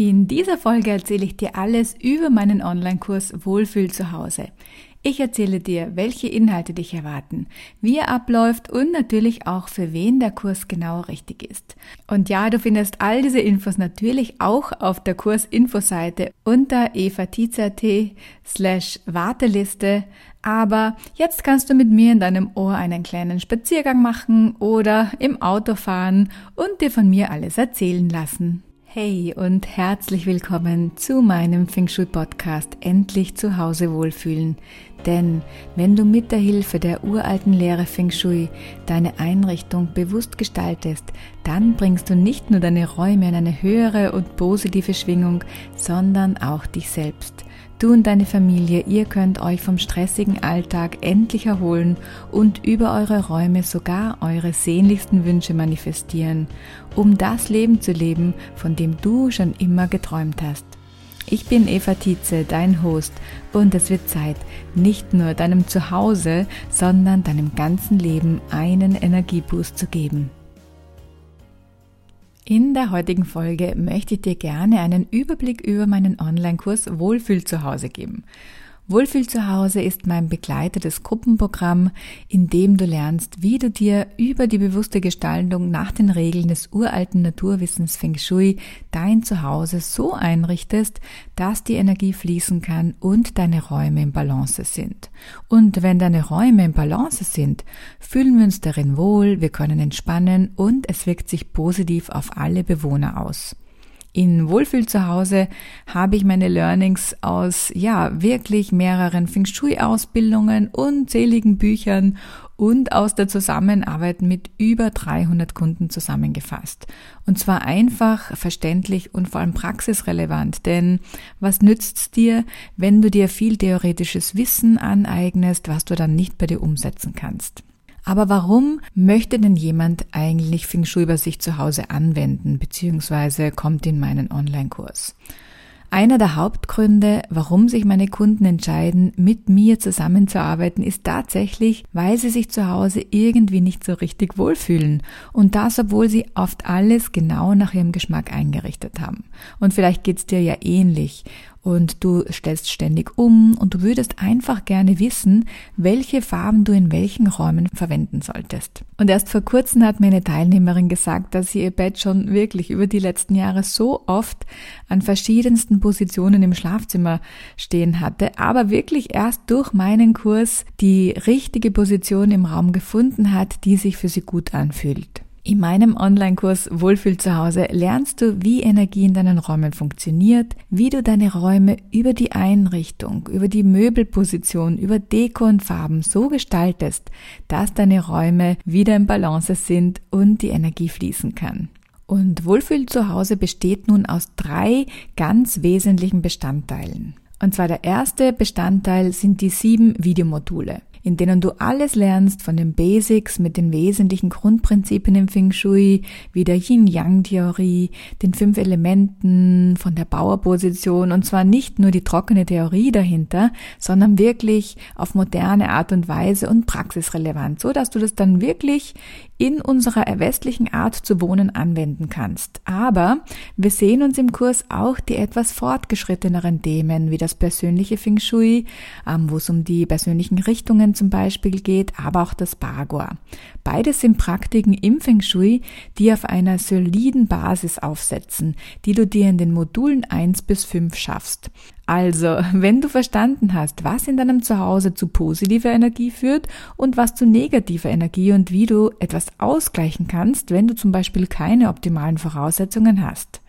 In dieser Folge erzähle ich dir alles über meinen Online-Kurs Wohlfühl zu Hause. Ich erzähle dir, welche Inhalte dich erwarten, wie er abläuft und natürlich auch für wen der Kurs genau richtig ist. Und ja, du findest all diese Infos natürlich auch auf der Kursinfoseite unter evatizat slash Warteliste. Aber jetzt kannst du mit mir in deinem Ohr einen kleinen Spaziergang machen oder im Auto fahren und dir von mir alles erzählen lassen. Hey und herzlich willkommen zu meinem Feng Shui Podcast Endlich zu Hause wohlfühlen. Denn wenn du mit der Hilfe der uralten Lehre Feng Shui deine Einrichtung bewusst gestaltest, dann bringst du nicht nur deine Räume in eine höhere und positive Schwingung, sondern auch dich selbst. Du und deine Familie, ihr könnt euch vom stressigen Alltag endlich erholen und über eure Räume sogar eure sehnlichsten Wünsche manifestieren, um das Leben zu leben, von dem du schon immer geträumt hast. Ich bin Eva Tietze, dein Host, und es wird Zeit, nicht nur deinem Zuhause, sondern deinem ganzen Leben einen Energieboost zu geben. In der heutigen Folge möchte ich dir gerne einen Überblick über meinen Online-Kurs Wohlfühl zu Hause geben. Wohlfühl zu Hause ist mein begleitetes Gruppenprogramm, in dem du lernst, wie du dir über die bewusste Gestaltung nach den Regeln des uralten Naturwissens Feng Shui dein Zuhause so einrichtest, dass die Energie fließen kann und deine Räume im Balance sind. Und wenn deine Räume im Balance sind, fühlen wir uns darin wohl, wir können entspannen und es wirkt sich positiv auf alle Bewohner aus. In Wohlfühl zu Hause habe ich meine Learnings aus, ja, wirklich mehreren Feng Shui Ausbildungen, unzähligen Büchern und aus der Zusammenarbeit mit über 300 Kunden zusammengefasst. Und zwar einfach, verständlich und vor allem praxisrelevant. Denn was nützt's dir, wenn du dir viel theoretisches Wissen aneignest, was du dann nicht bei dir umsetzen kannst? Aber warum möchte denn jemand eigentlich Feng Shui bei sich zu Hause anwenden, beziehungsweise kommt in meinen Online-Kurs? Einer der Hauptgründe, warum sich meine Kunden entscheiden, mit mir zusammenzuarbeiten, ist tatsächlich, weil sie sich zu Hause irgendwie nicht so richtig wohlfühlen. Und das, obwohl sie oft alles genau nach ihrem Geschmack eingerichtet haben. Und vielleicht geht's dir ja ähnlich und du stellst ständig um und du würdest einfach gerne wissen, welche Farben du in welchen Räumen verwenden solltest. Und erst vor kurzem hat mir eine Teilnehmerin gesagt, dass sie ihr Bett schon wirklich über die letzten Jahre so oft an verschiedensten Positionen im Schlafzimmer stehen hatte, aber wirklich erst durch meinen Kurs die richtige Position im Raum gefunden hat, die sich für sie gut anfühlt. In meinem Online-Kurs Wohlfühl zu Hause lernst du, wie Energie in deinen Räumen funktioniert, wie du deine Räume über die Einrichtung, über die Möbelposition, über Deko und Farben so gestaltest, dass deine Räume wieder im Balance sind und die Energie fließen kann. Und Wohlfühl zu Hause besteht nun aus drei ganz wesentlichen Bestandteilen. Und zwar der erste Bestandteil sind die sieben Videomodule in denen du alles lernst von den Basics mit den wesentlichen Grundprinzipien im Feng Shui, wie der Yin-Yang-Theorie, den fünf Elementen, von der Bauerposition und zwar nicht nur die trockene Theorie dahinter, sondern wirklich auf moderne Art und Weise und praxisrelevant, so dass du das dann wirklich in unserer westlichen Art zu wohnen anwenden kannst. Aber wir sehen uns im Kurs auch die etwas fortgeschritteneren Themen, wie das persönliche Feng Shui, ähm, wo es um die persönlichen Richtungen zum Beispiel geht, aber auch das Bagua. Beides sind Praktiken im Feng Shui, die auf einer soliden Basis aufsetzen, die du dir in den Modulen 1 bis 5 schaffst. Also, wenn du verstanden hast, was in deinem Zuhause zu positiver Energie führt und was zu negativer Energie und wie du etwas ausgleichen kannst, wenn du zum Beispiel keine optimalen Voraussetzungen hast,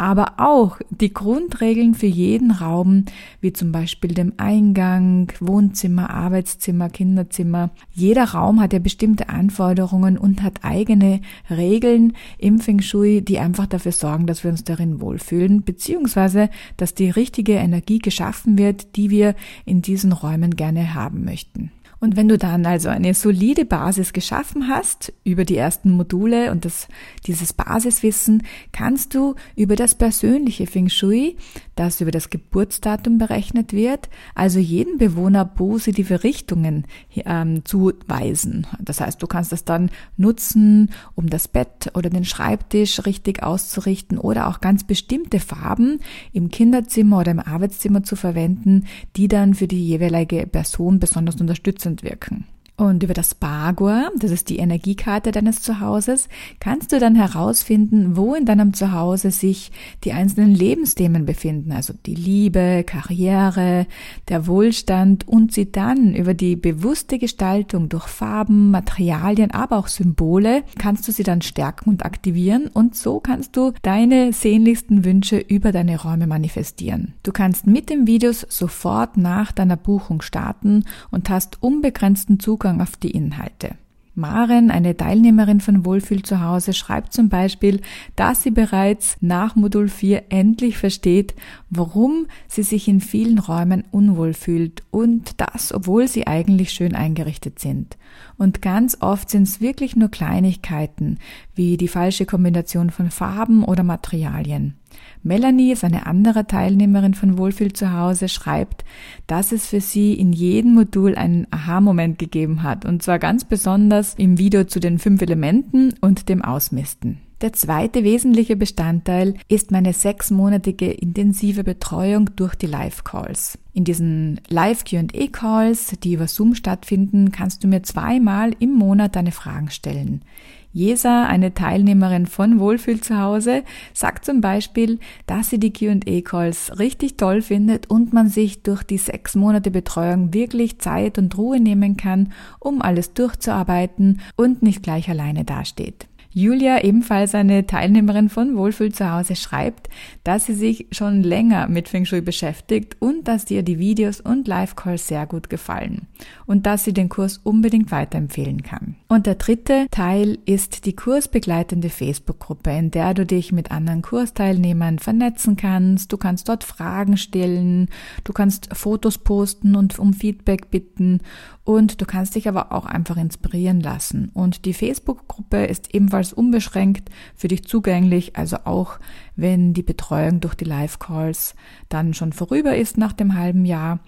aber auch die Grundregeln für jeden Raum, wie zum Beispiel dem Eingang, Wohnzimmer, Arbeitszimmer, Kinderzimmer. Jeder Raum hat ja bestimmte Anforderungen und hat eigene Regeln im Feng Shui, die einfach dafür sorgen, dass wir uns darin wohlfühlen, beziehungsweise, dass die richtige Energie geschaffen wird, die wir in diesen Räumen gerne haben möchten. Und wenn du dann also eine solide Basis geschaffen hast über die ersten Module und das, dieses Basiswissen, kannst du über das persönliche Feng Shui, das über das Geburtsdatum berechnet wird, also jeden Bewohner positive Richtungen ähm, zuweisen. Das heißt, du kannst das dann nutzen, um das Bett oder den Schreibtisch richtig auszurichten oder auch ganz bestimmte Farben im Kinderzimmer oder im Arbeitszimmer zu verwenden, die dann für die jeweilige Person besonders unterstützend unterstützend wirken. Und über das Bagua, das ist die Energiekarte deines Zuhauses, kannst du dann herausfinden, wo in deinem Zuhause sich die einzelnen Lebensthemen befinden, also die Liebe, Karriere, der Wohlstand und sie dann über die bewusste Gestaltung durch Farben, Materialien, aber auch Symbole, kannst du sie dann stärken und aktivieren und so kannst du deine sehnlichsten Wünsche über deine Räume manifestieren. Du kannst mit den Videos sofort nach deiner Buchung starten und hast unbegrenzten Zugang Zugang auf die Inhalte. Maren, eine Teilnehmerin von Wohlfühl zu Hause, schreibt zum Beispiel, dass sie bereits nach Modul 4 endlich versteht, warum sie sich in vielen Räumen unwohl fühlt und das, obwohl sie eigentlich schön eingerichtet sind. Und ganz oft sind es wirklich nur Kleinigkeiten, wie die falsche Kombination von Farben oder Materialien. Melanie ist eine andere Teilnehmerin von Wohlfühl zu Hause, schreibt, dass es für sie in jedem Modul einen Aha-Moment gegeben hat, und zwar ganz besonders im Video zu den fünf Elementen und dem Ausmisten. Der zweite wesentliche Bestandteil ist meine sechsmonatige intensive Betreuung durch die Live-Calls. In diesen Live-QA-Calls, die über Zoom stattfinden, kannst du mir zweimal im Monat deine Fragen stellen. Jesa, eine Teilnehmerin von Wohlfühl zu Hause, sagt zum Beispiel, dass sie die Q&A-Calls richtig toll findet und man sich durch die sechs Monate Betreuung wirklich Zeit und Ruhe nehmen kann, um alles durchzuarbeiten und nicht gleich alleine dasteht. Julia, ebenfalls eine Teilnehmerin von Wohlfühl zu Hause, schreibt, dass sie sich schon länger mit Feng Shui beschäftigt und dass ihr die Videos und Live-Calls sehr gut gefallen und dass sie den Kurs unbedingt weiterempfehlen kann. Und der dritte Teil ist die kursbegleitende Facebook-Gruppe, in der du dich mit anderen Kursteilnehmern vernetzen kannst. Du kannst dort Fragen stellen, du kannst Fotos posten und um Feedback bitten und du kannst dich aber auch einfach inspirieren lassen. Und die Facebook-Gruppe ist ebenfalls unbeschränkt für dich zugänglich, also auch wenn die Betreuung durch die Live-Calls dann schon vorüber ist nach dem halben Jahr,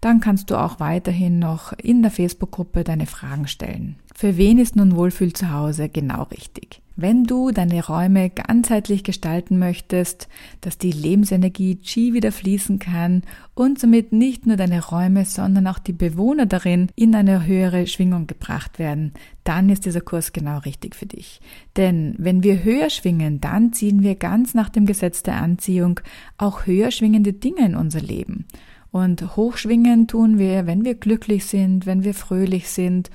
dann kannst du auch weiterhin noch in der Facebook-Gruppe deine Fragen stellen. Für wen ist nun Wohlfühl zu Hause genau richtig? Wenn du deine Räume ganzheitlich gestalten möchtest, dass die Lebensenergie Qi wieder fließen kann und somit nicht nur deine Räume, sondern auch die Bewohner darin in eine höhere Schwingung gebracht werden, dann ist dieser Kurs genau richtig für dich. Denn wenn wir höher schwingen, dann ziehen wir ganz nach dem Gesetz der Anziehung auch höher schwingende Dinge in unser Leben. Und hochschwingen tun wir, wenn wir glücklich sind, wenn wir fröhlich sind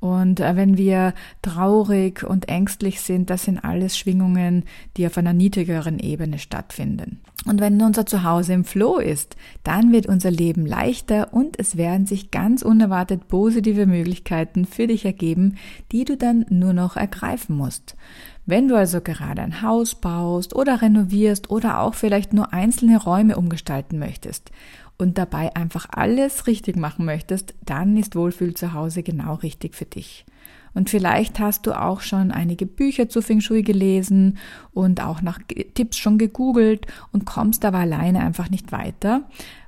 und äh, wenn wir traurig und ängstlich sind, das sind alles Schwingungen, die auf einer niedrigeren Ebene stattfinden. Und wenn unser Zuhause im Flow ist, dann wird unser Leben leichter und es werden sich ganz unerwartet positive Möglichkeiten für dich ergeben, die du dann nur noch ergreifen musst. Wenn du also gerade ein Haus baust oder renovierst oder auch vielleicht nur einzelne Räume umgestalten möchtest und dabei einfach alles richtig machen möchtest, dann ist Wohlfühl zu Hause genau richtig für dich. Und vielleicht hast du auch schon einige Bücher zu Feng Shui gelesen und auch nach Tipps schon gegoogelt und kommst aber alleine einfach nicht weiter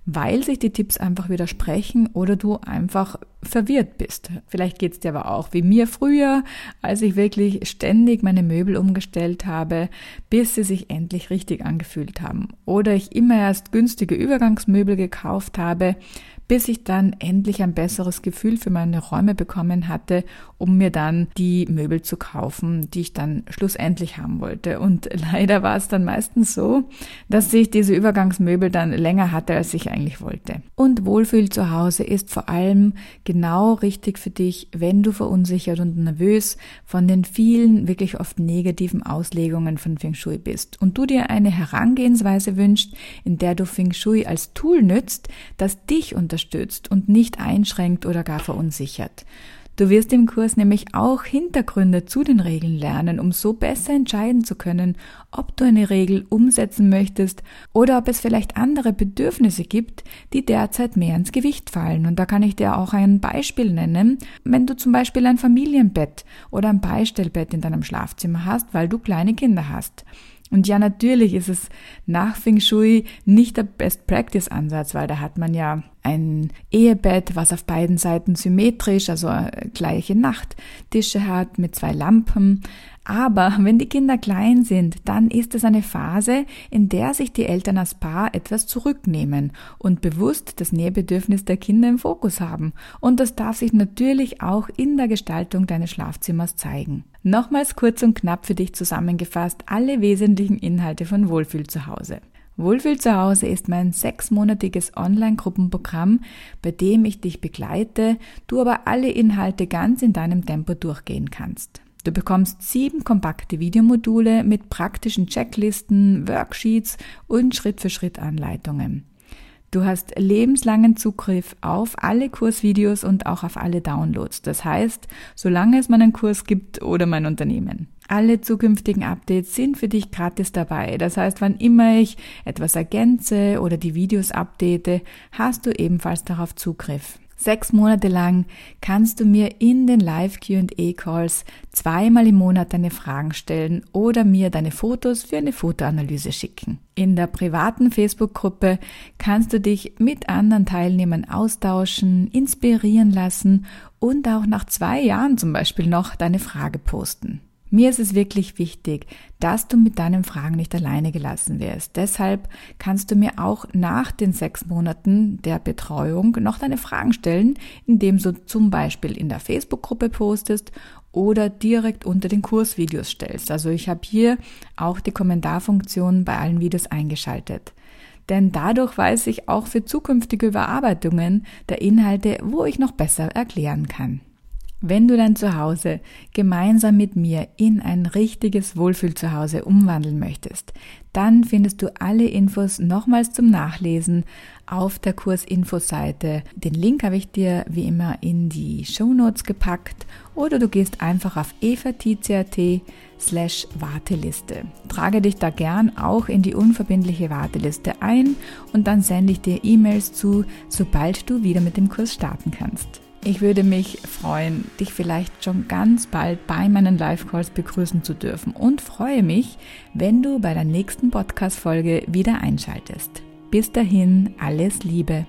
weil sich die Tipps einfach widersprechen oder du einfach verwirrt bist. Vielleicht geht es dir aber auch wie mir früher, als ich wirklich ständig meine Möbel umgestellt habe, bis sie sich endlich richtig angefühlt haben. Oder ich immer erst günstige Übergangsmöbel gekauft habe, bis ich dann endlich ein besseres Gefühl für meine Räume bekommen hatte, um mir dann die Möbel zu kaufen, die ich dann schlussendlich haben wollte. Und leider war es dann meistens so, dass ich diese Übergangsmöbel dann länger hatte, als ich eigentlich wollte. Und Wohlfühl zu Hause ist vor allem genau richtig für dich, wenn du verunsichert und nervös von den vielen, wirklich oft negativen Auslegungen von Feng Shui bist und du dir eine Herangehensweise wünschst, in der du Feng Shui als Tool nützt, das dich unterstützt und nicht einschränkt oder gar verunsichert. Du wirst im Kurs nämlich auch Hintergründe zu den Regeln lernen, um so besser entscheiden zu können, ob du eine Regel umsetzen möchtest oder ob es vielleicht andere Bedürfnisse gibt, die derzeit mehr ins Gewicht fallen. Und da kann ich dir auch ein Beispiel nennen. Wenn du zum Beispiel ein Familienbett oder ein Beistellbett in deinem Schlafzimmer hast, weil du kleine Kinder hast. Und ja, natürlich ist es nach Feng Shui nicht der Best Practice Ansatz, weil da hat man ja ein Ehebett, was auf beiden Seiten symmetrisch, also gleiche Nachttische hat mit zwei Lampen. Aber wenn die Kinder klein sind, dann ist es eine Phase, in der sich die Eltern als Paar etwas zurücknehmen und bewusst das Nähebedürfnis der Kinder im Fokus haben. Und das darf sich natürlich auch in der Gestaltung deines Schlafzimmers zeigen. Nochmals kurz und knapp für dich zusammengefasst alle wesentlichen Inhalte von Wohlfühl zu Hause. Wohlfühl zu Hause ist mein sechsmonatiges Online-Gruppenprogramm, bei dem ich dich begleite, du aber alle Inhalte ganz in deinem Tempo durchgehen kannst. Du bekommst sieben kompakte Videomodule mit praktischen Checklisten, Worksheets und Schritt-für-Schritt-Anleitungen. Du hast lebenslangen Zugriff auf alle Kursvideos und auch auf alle Downloads. Das heißt, solange es meinen Kurs gibt oder mein Unternehmen. Alle zukünftigen Updates sind für dich gratis dabei. Das heißt, wann immer ich etwas ergänze oder die Videos update, hast du ebenfalls darauf Zugriff. Sechs Monate lang kannst du mir in den Live QA Calls zweimal im Monat deine Fragen stellen oder mir deine Fotos für eine Fotoanalyse schicken. In der privaten Facebook-Gruppe kannst du dich mit anderen Teilnehmern austauschen, inspirieren lassen und auch nach zwei Jahren zum Beispiel noch deine Frage posten. Mir ist es wirklich wichtig, dass du mit deinen Fragen nicht alleine gelassen wirst. Deshalb kannst du mir auch nach den sechs Monaten der Betreuung noch deine Fragen stellen, indem du zum Beispiel in der Facebook-Gruppe postest oder direkt unter den Kursvideos stellst. Also ich habe hier auch die Kommentarfunktion bei allen Videos eingeschaltet. Denn dadurch weiß ich auch für zukünftige Überarbeitungen der Inhalte, wo ich noch besser erklären kann. Wenn du dein Zuhause gemeinsam mit mir in ein richtiges Wohlfühlzuhause umwandeln möchtest, dann findest du alle Infos nochmals zum Nachlesen auf der Kursinfoseite. Den Link habe ich dir wie immer in die Show Notes gepackt oder du gehst einfach auf evatizia.at slash Warteliste. Trage dich da gern auch in die unverbindliche Warteliste ein und dann sende ich dir E-Mails zu, sobald du wieder mit dem Kurs starten kannst. Ich würde mich freuen, dich vielleicht schon ganz bald bei meinen Live-Calls begrüßen zu dürfen und freue mich, wenn du bei der nächsten Podcast-Folge wieder einschaltest. Bis dahin, alles Liebe.